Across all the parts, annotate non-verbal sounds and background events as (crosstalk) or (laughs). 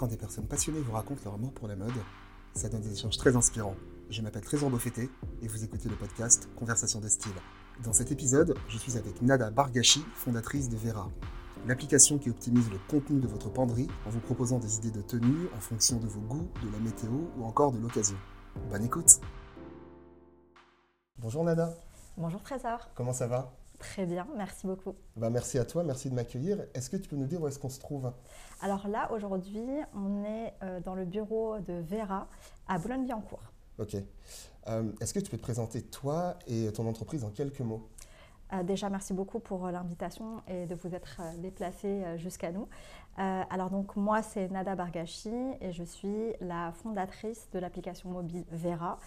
Quand des personnes passionnées vous racontent leur amour pour la mode, ça donne des échanges très inspirants. Je m'appelle Trésor Beaufetté et vous écoutez le podcast Conversation de style. Dans cet épisode, je suis avec Nada Bargashi, fondatrice de Vera, l'application qui optimise le contenu de votre penderie en vous proposant des idées de tenue en fonction de vos goûts, de la météo ou encore de l'occasion. Bonne écoute Bonjour Nada, Bonjour Trésor. comment ça va? Très bien, merci beaucoup. bah, Merci à toi, merci de m'accueillir. Est-ce que tu peux nous dire où est-ce qu'on se trouve? Alors là, aujourd'hui, on est euh, dans le bureau de Vera à Boulogne-Billancourt. Ok. Euh, est-ce que tu peux te présenter toi et ton entreprise en quelques mots? Euh, déjà, merci beaucoup pour l'invitation et de vous être déplacé jusqu'à nous. Alors donc, moi, c'est Nada Bargashi et je suis la fondatrice de l'application mobile Vera.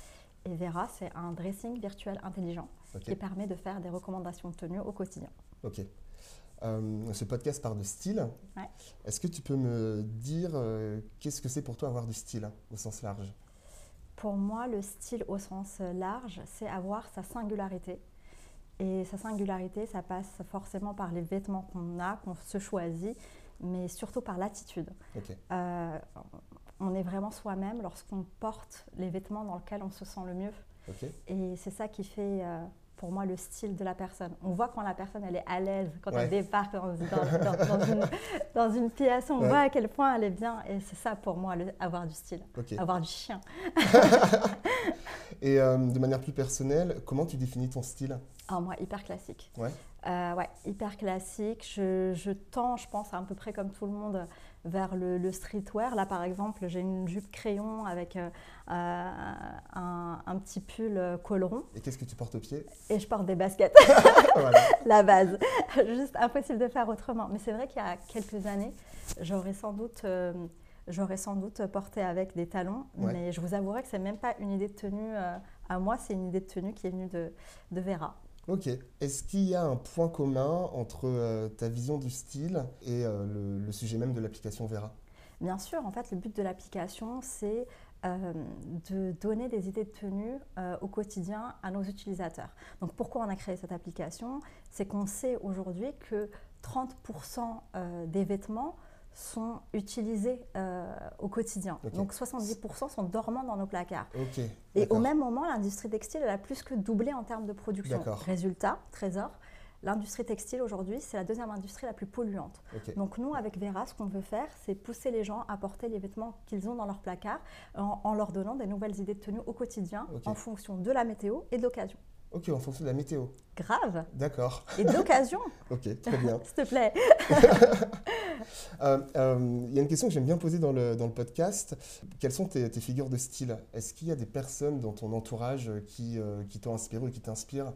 Et Vera, c'est un dressing virtuel intelligent qui permet de faire des recommandations de tenue au quotidien. Ok. Euh, ce podcast parle de style. Ouais. Est-ce que tu peux me dire euh, qu'est-ce que c'est pour toi avoir du style au sens large? Pour moi, le style au sens large, c'est avoir sa singularité. Et sa singularité, ça passe forcément par les vêtements qu'on a, qu'on se choisit, mais surtout par l'attitude. Ok. Euh, on est vraiment soi-même lorsqu'on porte les vêtements dans lesquels on se sent le mieux. Et c'est ça qui fait, euh, pour moi, le style de la personne. On voit quand la personne, elle est à l'aise, quand Ouais. elle débarque dans, dans- dans- dans une, (laughs) dans une pièce, on Ouais. voit à quel point elle est bien. Et c'est ça, pour moi, le- avoir du style, avoir du chien. (laughs) Et euh, de manière plus personnelle, comment tu définis ton style? Ah, moi, hyper classique. Ouais. Euh, ouais, hyper classique. Je, je tends, je pense, à peu près comme tout le monde, vers le, le streetwear. Là, par exemple, j'ai une jupe crayon avec euh, un, un petit pull col rond Et qu'est-ce que tu portes au pied? Et je porte des baskets, (laughs) Voilà. (laughs) la base. Juste impossible de faire autrement. Mais c'est vrai qu'il y a quelques années, j'aurais sans doute... J'aurais sans doute porté avec des talons, Ouais. mais je vous avouerai que c'est même pas une idée de tenue euh, à moi, c'est une idée de tenue qui est venue de, de Vera. Ok. Est-ce qu'il y a un point commun entre euh, ta vision du style et euh, le, le sujet même de l'application Vera? Bien sûr, en fait, le but de l'application, c'est euh, de donner des idées de tenue euh, au quotidien à nos utilisateurs. Donc, pourquoi on a créé cette application? C'est qu'on sait aujourd'hui que 30% euh, des vêtements sont utilisés euh, au quotidien. Donc, 70% sont dormants dans nos placards. Et au même moment, l'industrie textile, elle a plus que doublé en termes de production. Résultat, trésor, l'industrie textile aujourd'hui, c'est la deuxième industrie la plus polluante. Donc nous, avec Vera, ce qu'on veut faire, c'est pousser les gens à porter les vêtements qu'ils ont dans leur placard en, en leur donnant des nouvelles idées de tenue au quotidien en fonction de la météo et de l'occasion. Ok, en fonction de la météo. Grave D'accord. Et d'occasion, (laughs) Ok, très bien. (laughs) s'il te plaît. (laughs) Euh, euh, Il y a une question que j'aime bien poser dans le, dans le podcast. Quelles sont tes, tes figures de style? Est-ce qu'il y a des personnes dans ton entourage qui, euh, qui t'ont inspiré ou qui t'inspirent?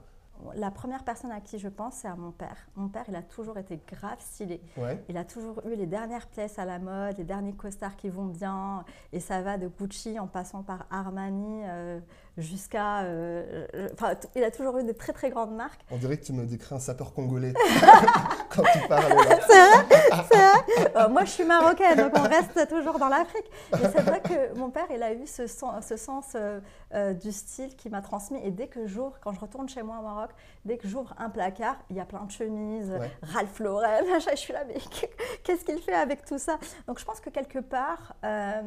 La première personne à qui je pense, c'est à mon père. Mon père, il a toujours été grave stylé. Ouais. Il a toujours eu les dernières pièces à la mode, les derniers costards qui vont bien, et ça va de Gucci en passant par Armani euh, jusqu'à... euh, euh, enfin, il a toujours eu de très très grandes marques. On dirait que tu me décris un sapeur congolais (laughs) quand tu parles. C'est vrai Euh, Moi, je suis marocaine, donc on reste toujours dans l'Afrique. Mais c'est vrai que mon père, il a eu ce, sen- ce sens euh, du style qui m'a transmis. Et dès que j'ouvre, quand je retourne chez moi au Maroc, dès que j'ouvre un placard, il y a plein de chemises, Ouais. Ralph Lauren, (laughs) je suis là, mais (laughs) qu'est-ce qu'il fait avec tout ça? Donc je pense que quelque part, euh,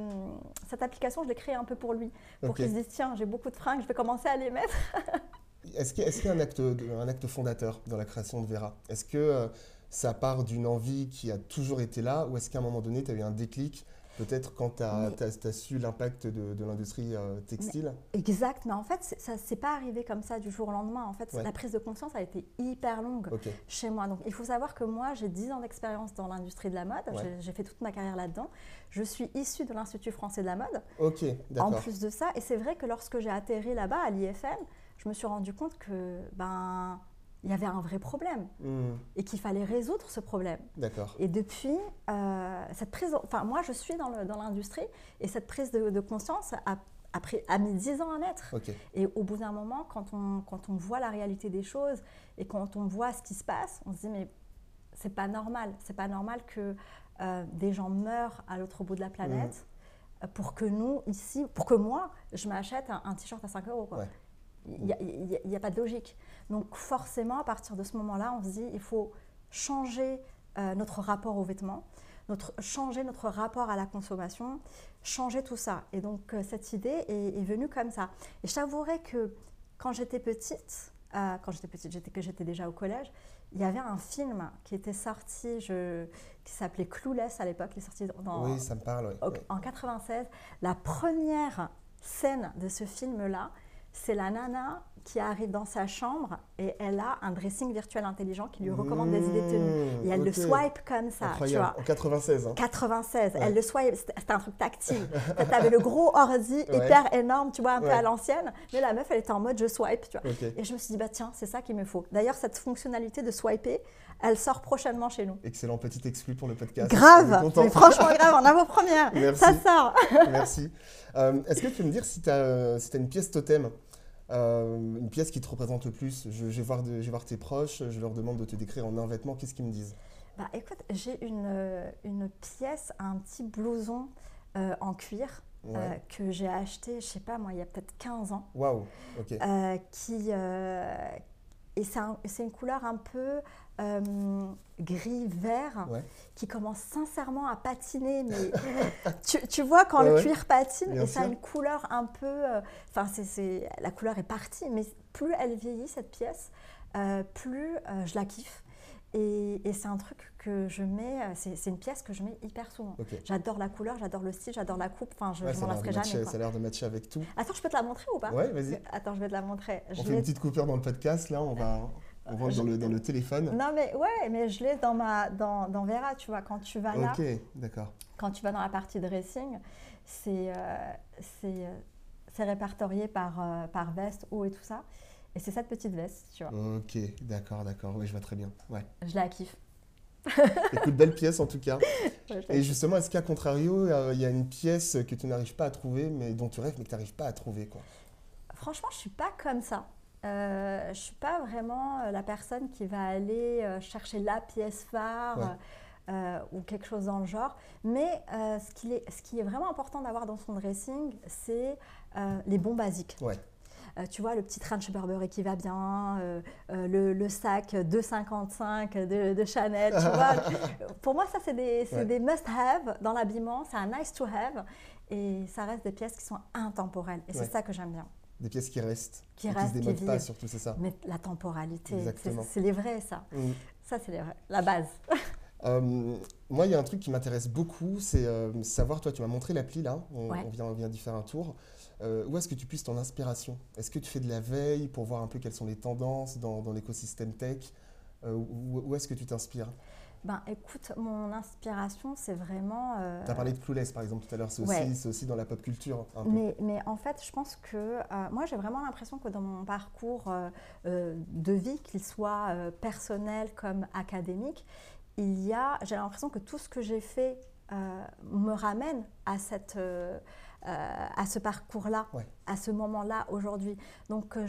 cette application, je l'ai créée un peu pour lui. Pour qu'il se dise, tiens, j'ai beaucoup de fringues, je vais commencer à les mettre. (laughs) Est-ce qu'il y, a- y un acte, un acte fondateur dans la création de Vera? Est-ce que euh, ça part d'une envie qui a toujours été là ou est-ce qu'à un moment donné, tu as eu un déclic Peut-être quand tu as, su l'impact de, de l'industrie euh, textile Exact, mais en fait, c'est- ça s'est pas arrivé comme ça du jour au lendemain. En fait, Ouais. la prise de conscience a été hyper longue. Chez moi. Donc, il faut savoir que moi, j'ai 10 ans d'expérience dans l'industrie de la mode. Ouais. J'ai- fait toute ma carrière là-dedans. Je suis issue de l'Institut français de la mode, ok, en d'accord. plus de ça. Et c'est vrai que lorsque j'ai atterri là-bas, à l'IFM, je me suis rendu compte que ben il y avait un vrai problème Hmm, et qu'il fallait résoudre ce problème. d'accord. Et depuis, euh, cette prise, enfin moi je suis dans le- dans l'industrie et cette prise de, de conscience a, a, pris- a mis 10 ans à naître. Et au bout d'un moment, quand on, quand on voit la réalité des choses et quand on voit ce qui se passe, on se dit mais c'est pas normal. C'est pas normal que euh, des gens meurent à l'autre bout de la planète euh, pour que nous, ici, pour que moi, je m'achète un, un t-shirt à 5 euros. Il n'y a, pas de logique. Donc forcément, à partir de ce moment-là, on se dit il faut changer euh, notre rapport aux vêtements. notre, changer notre rapport à la consommation, changer tout ça. Et donc euh, cette idée est, venue comme ça. Et je t'avouerai que quand j'étais petite, euh, quand j'étais petite, j'étais, que j'étais déjà au collège, il y avait un film qui était sorti, je, qui s'appelait Clueless à l'époque, il est sorti dans, oui, ça me parle, en 96. La première scène de ce film-là, c'est la nana qui arrive dans sa chambre et elle a un dressing virtuel intelligent qui lui recommande des idées tenues. Et elle le swipe comme ça, tu vois. En 96. Hein. 96. Elle le swipe, c'était un truc tactile. tu avais le gros ordi hyper énorme, tu vois, un peu à l'ancienne. Mais la meuf, elle était en mode je swipe, tu vois. Et je me suis dit, bah tiens, c'est ça qu'il me faut. D'ailleurs, cette fonctionnalité de swiper, elle sort prochainement chez nous. Excellent petit exclu pour le podcast. Grave, mais franchement grave, en avant-première. (laughs) Ça sort. (laughs) Merci. Euh, est-ce que tu peux me dire si tu as, si as une pièce totem? Euh, une pièce qui te représente le plus je, vais voir voir tes proches, je leur demande de te décrire en un vêtement, qu'est-ce qu'ils me disent? Bah, Écoute, j'ai une, euh, une, pièce, un petit blouson euh, en cuir que j'ai acheté, je sais pas moi, il y a peut-être 15 ans. Waouh, ok. qui, et c'est une couleur un peu euh, gris-vert qui commence sincèrement à patiner. Mais (laughs) tu, vois, quand le cuir patine, et ça a une couleur un peu. Euh, enfin, la couleur est partie, mais plus elle vieillit, cette pièce, euh, plus je la kiffe. Et, c'est un truc que je mets, c'est une pièce que je mets hyper souvent. J'adore la couleur, j'adore le style, j'adore la coupe. Enfin, je, m'en lasserai jamais. Ça a l'air de matcher avec tout. Attends, je peux te la montrer ou pas? Ouais, vas-y. Attends, je vais te la montrer. On fait une petite coupure dans le podcast, là, on va. On voit dans le, dans le téléphone. Non, mais ouais, mais je l'ai dans, ma, dans, dans Vera, tu vois, quand tu vas là. Ok, d'accord. Quand tu vas dans la partie dressing, c'est euh, euh c'est répertorié par, euh, par veste, haut et tout ça. Et c'est cette petite veste, tu vois. Ok, d'accord, d'accord. Oui, je vois très bien. Ouais. Je la kiffe. (laughs) Écoute, belle pièce en tout cas. et justement, est-ce qu'à contrario, il y a une pièce que tu n'arrives pas à trouver, mais dont tu rêves, mais que tu n'arrives pas à trouver quoi? Franchement, je suis pas comme ça. Euh, je ne suis pas vraiment euh, la personne qui va aller euh, chercher la pièce phare ou quelque chose dans le genre. Mais ce, qui est, ce qui est vraiment important d'avoir dans son dressing, c'est les bons basiques. Tu vois, le petit trench Burberry qui va bien, le, le, sac 2,55 de, de, Chanel, tu vois. (laughs) Pour moi, ça, c'est des, des must-have dans l'habillement, c'est un nice-to-have. Et ça reste des pièces qui sont intemporelles. Et c'est ça que j'aime bien. Des pièces qui restent, qui, restent, qui se démodent pas, surtout, c'est ça. Mais la temporalité, c'est les vrais, ça. Mm. Ça, c'est la base. (laughs) Euh, moi, il y a un truc qui m'intéresse beaucoup, c'est euh, savoir, toi, tu m'as montré l'appli là, on, vient, on vient d'y faire un tour. Euh, où est-ce que tu puisses ton inspiration? Est-ce que tu fais de la veille pour voir un peu quelles sont les tendances dans, dans l'écosystème tech? Où, est-ce que tu t'inspires? Ben, écoute, mon inspiration, c'est vraiment. Euh... Tu as parlé de Clueless, par exemple, tout à l'heure. C'est aussi, aussi, dans la pop culture. mais, mais, en fait, je pense que. Euh, moi, j'ai vraiment l'impression que dans mon parcours euh, euh, de vie, qu'il soit personnel comme académique, il y a. J'ai l'impression que tout ce que j'ai fait me ramène à cette euh, à ce parcours-là, à ce moment-là, aujourd'hui. Donc, euh,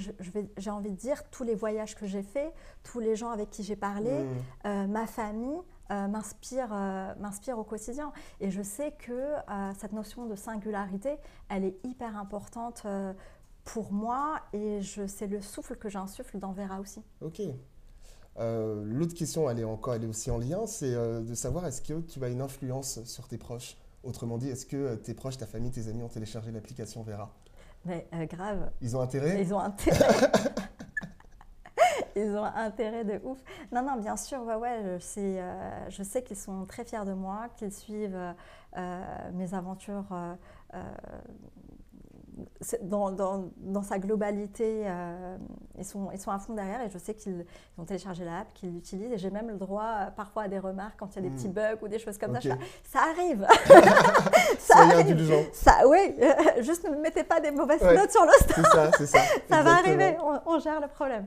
j'ai envie de dire, tous les voyages que j'ai faits, tous les gens avec qui j'ai parlé, mmh. euh, ma famille, m'inspire au quotidien. Et je sais que cette notion de singularité, elle est hyper importante pour moi et c'est le souffle que j'insuffle dans Vera aussi. Ok. L'autre question, elle est encore, elle est aussi en lien, c'est de savoir est-ce que tu as une influence sur tes proches? Autrement dit, est-ce que euh, tes proches, ta famille, tes amis ont téléchargé l'application Vera? Mais euh, grave. Ils ont intérêt? Ils ont intérêt. (laughs) Ils ont intérêt de ouf. Non, non, bien sûr, ouais, ouais, je sais, euh, je sais qu'ils sont très fiers de moi, qu'ils suivent mes aventures dans, dans, dans, sa globalité, euh, ils, sont, ils sont à fond derrière et je sais qu'ils ont téléchargé l'app, qu'ils l'utilisent et j'ai même le droit euh, parfois à des remarques quand il y a des petits hmm. bugs ou des choses comme ça. ça arrive (laughs) Ça arrive ça, Oui, (laughs) juste ne mettez pas des mauvaises notes sur store. C'est ça, c'est ça. (laughs) ça va arriver, on, gère le problème.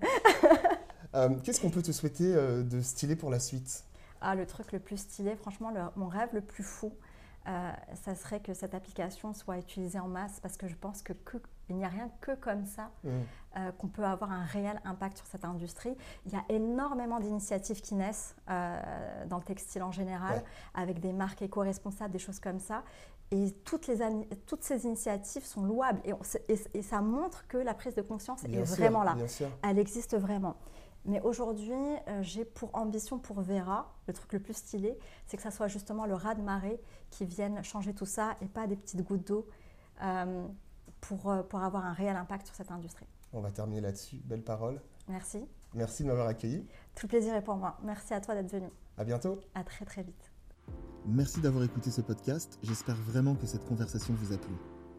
Euh, qu'est-ce qu'on peut te souhaiter de stylé pour la suite? Ah, Le truc le plus stylé, franchement, mon rêve le plus fou, euh, ça serait que cette application soit utilisée en masse parce que je pense que, il n'y a rien que comme ça mmh. euh, qu'on peut avoir un réel impact sur cette industrie. Il y a énormément d'initiatives qui naissent euh, dans le textile en général, avec des marques éco-responsables, des choses comme ça. Et toutes, les, toutes ces initiatives sont louables et, et, ça montre que la prise de conscience est vraiment là. Elle existe vraiment. Mais aujourd'hui, euh, j'ai pour ambition pour Vera, le truc le plus stylé, c'est que ça soit justement le raz de marée qui vienne changer tout ça et pas des petites gouttes d'eau euh, pour, euh, pour avoir un réel impact sur cette industrie. On va terminer là-dessus. Belle parole. Merci. Merci de m'avoir accueilli. Tout le plaisir est pour moi. Merci à toi d'être venu. À bientôt. À très très vite. Merci d'avoir écouté ce podcast. J'espère vraiment que cette conversation vous a plu.